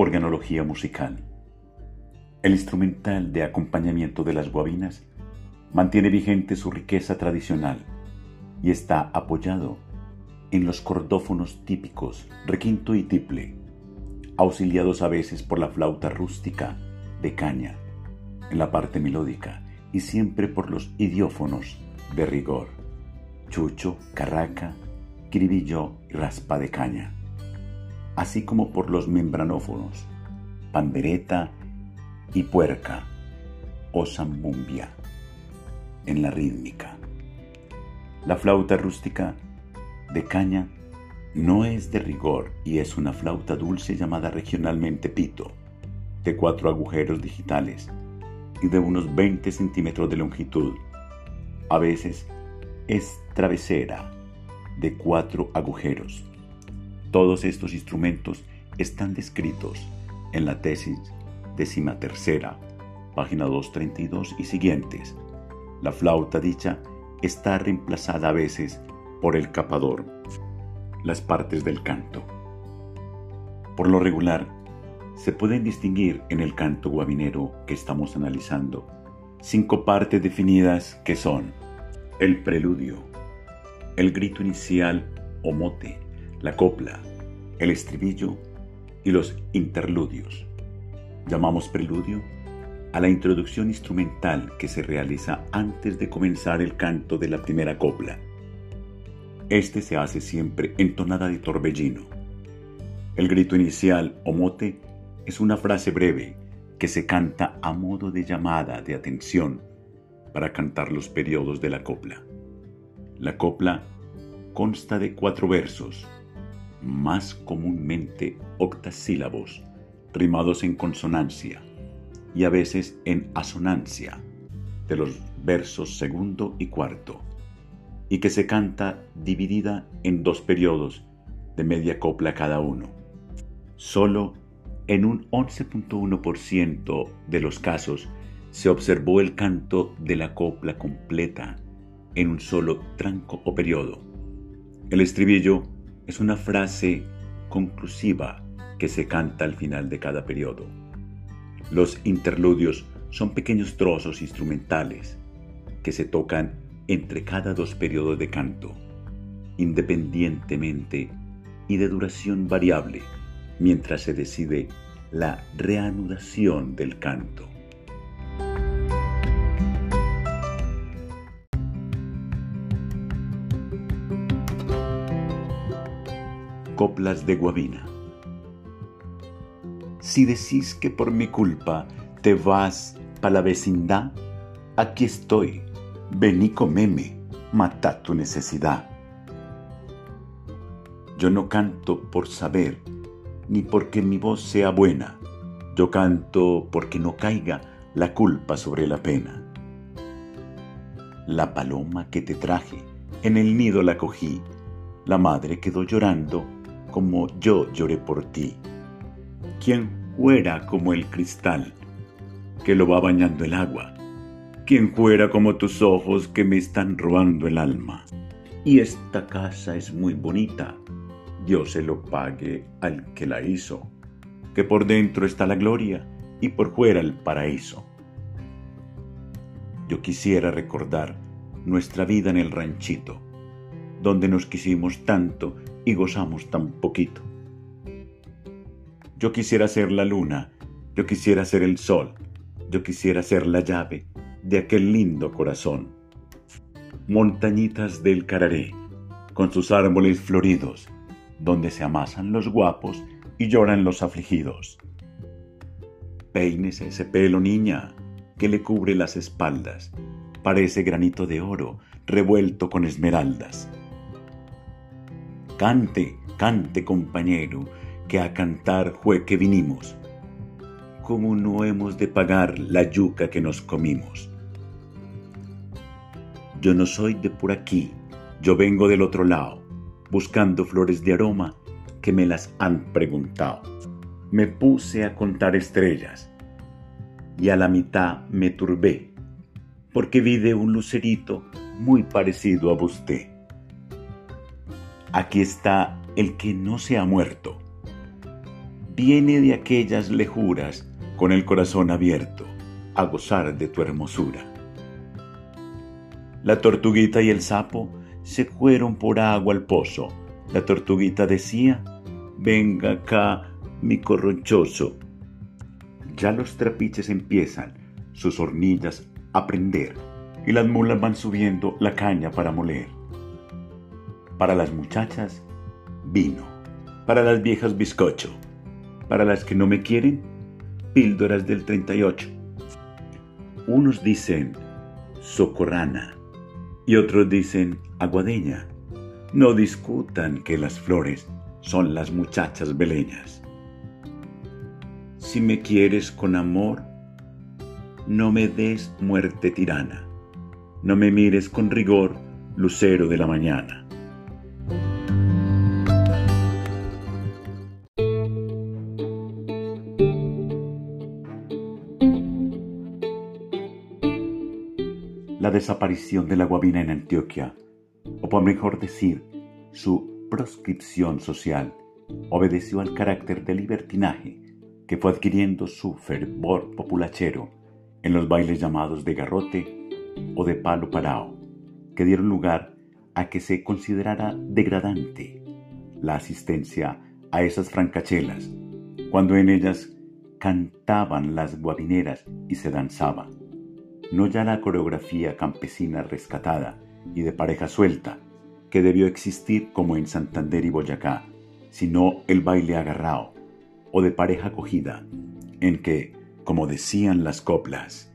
Organología musical. El instrumental de acompañamiento de las guabinas mantiene vigente su riqueza tradicional y está apoyado en los cordófonos típicos, requinto y tiple, auxiliados a veces por la flauta rústica de caña en la parte melódica y siempre por los idiófonos de rigor, chucho, carraca, cribillo y raspa de caña así como por los membranófonos, pandereta y puerca o zambumbia en la rítmica. La flauta rústica de caña no es de rigor y es una flauta dulce llamada regionalmente pito, de cuatro agujeros digitales y de unos 20 centímetros de longitud. A veces es travesera de cuatro agujeros todos estos instrumentos están descritos en la tesis décima tercera, página 232 y siguientes. La flauta dicha está reemplazada a veces por el capador, las partes del canto. Por lo regular, se pueden distinguir en el canto guabinero que estamos analizando cinco partes definidas que son el preludio, el grito inicial o mote, la copla, el estribillo y los interludios. Llamamos preludio a la introducción instrumental que se realiza antes de comenzar el canto de la primera copla. Este se hace siempre en tonada de torbellino. El grito inicial o mote es una frase breve que se canta a modo de llamada de atención para cantar los periodos de la copla. La copla consta de cuatro versos, más comúnmente octasílabos, rimados en consonancia y a veces en asonancia de los versos segundo y cuarto, y que se canta dividida en dos periodos de media copla cada uno. Solo en un 11.1% de los casos se observó el canto de la copla completa en un solo tranco o periodo. El estribillo es una frase conclusiva que se canta al final de cada periodo. Los interludios son pequeños trozos instrumentales que se tocan entre cada dos periodos de canto, independientemente y de duración variable, mientras se decide la reanudación del canto. Coplas de Guavina. Si decís que por mi culpa te vas pa' la vecindad, aquí estoy, vení comeme, mata tu necesidad. Yo no canto por saber, ni porque mi voz sea buena, yo canto porque no caiga la culpa sobre la pena. La paloma que te traje, en el nido la cogí, la madre quedó llorando como yo lloré por ti. Quien fuera como el cristal que lo va bañando el agua. Quien fuera como tus ojos que me están robando el alma. Y esta casa es muy bonita. Dios se lo pague al que la hizo. Que por dentro está la gloria y por fuera el paraíso. Yo quisiera recordar nuestra vida en el ranchito, donde nos quisimos tanto y gozamos tan poquito. Yo quisiera ser la luna, yo quisiera ser el sol, yo quisiera ser la llave de aquel lindo corazón. Montañitas del Cararé, con sus árboles floridos, donde se amasan los guapos y lloran los afligidos. Peínese ese pelo, niña, que le cubre las espaldas, parece granito de oro revuelto con esmeraldas. Cante, cante compañero, que a cantar fue que vinimos. ¿Cómo no hemos de pagar la yuca que nos comimos? Yo no soy de por aquí, yo vengo del otro lado, buscando flores de aroma que me las han preguntado. Me puse a contar estrellas y a la mitad me turbé, porque vi de un lucerito muy parecido a usted. Aquí está el que no se ha muerto. viene de aquellas lejuras con el corazón abierto a gozar de tu hermosura. La tortuguita y el sapo se fueron por agua al pozo. La tortuguita decía, venga acá, mi corronchoso. Ya los trapiches empiezan sus hornillas a prender y las mulas van subiendo la caña para moler. Para las muchachas, vino. Para las viejas, bizcocho. Para las que no me quieren, píldoras del 38. Unos dicen socorrana y otros dicen aguadeña. No discutan que las flores son las muchachas beleñas. Si me quieres con amor, no me des muerte tirana, no me mires con rigor, lucero de la mañana. La desaparición de la guabina en Antioquia, o por mejor decir, su proscripción social, obedeció al carácter de libertinaje que fue adquiriendo su fervor populachero en los bailes llamados de garrote o de palo parao, que dieron lugar a que se considerara degradante la asistencia a esas francachelas, cuando en ellas cantaban las guabineras y se danzaba, no ya la coreografía campesina rescatada y de pareja suelta, que debió existir como en Santander y Boyacá, sino el baile agarrao o de pareja acogida, en que, como decían las coplas,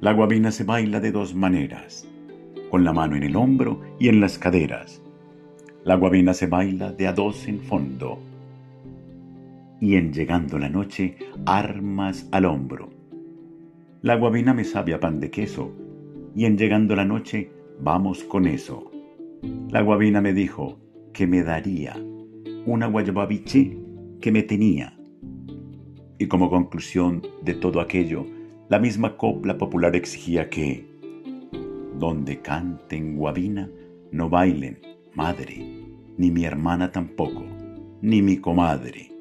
la guabina se baila de dos maneras, con la mano en el hombro y en las caderas. La guabina se baila de a dos en fondo, y en llegando la noche, armas al hombro. La guabina me sabe a pan de queso, y en llegando la noche, vamos con eso. La guabina me dijo que me daría una guayababiche que me tenía. Y como conclusión de todo aquello, la misma copla popular exigía que, donde canten guabina, no bailen, madre, ni mi hermana tampoco, ni mi comadre.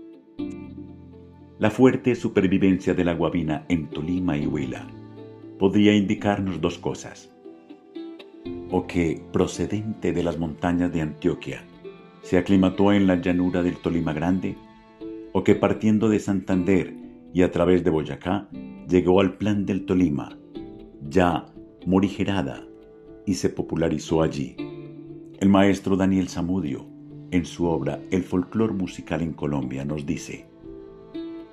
La fuerte supervivencia de la guabina en Tolima y Huila podría indicarnos dos cosas. O que, procedente de las montañas de Antioquia, se aclimató en la llanura del Tolima Grande, o que partiendo de Santander y a través de Boyacá, llegó al plan del Tolima, ya morigerada, y se popularizó allí. El maestro Daniel Zamudio, en su obra El folclor musical en Colombia, nos dice,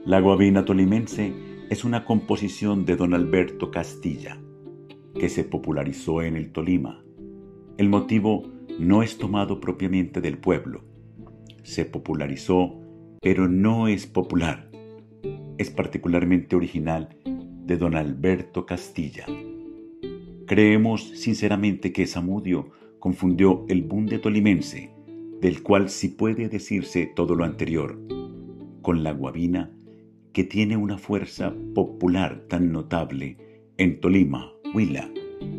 La guabina tolimense es una composición de don Alberto Castilla, que se popularizó en el Tolima. El motivo no es tomado propiamente del pueblo. Se popularizó, pero no es popular. Es particularmente original de don Alberto Castilla. Creemos sinceramente que Samudio confundió el bunde tolimense, del cual sí puede decirse todo lo anterior, con la guabina, que tiene una fuerza popular tan notable en Tolima, Huila,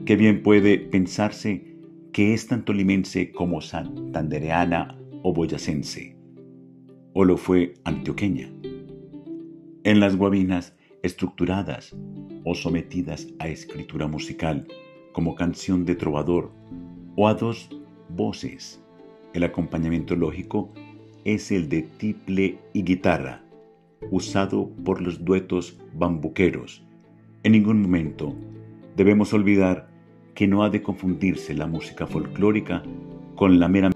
que bien puede pensarse que es tan tolimense como santandereana o boyacense, o lo fue antioqueña. En las guabinas estructuradas o sometidas a escritura musical como canción de trovador o a dos voces. El acompañamiento lógico es el de tiple y guitarra, usado por los duetos bambuqueros. En ningún momento debemos olvidar que no ha de confundirse la música folclórica con la mera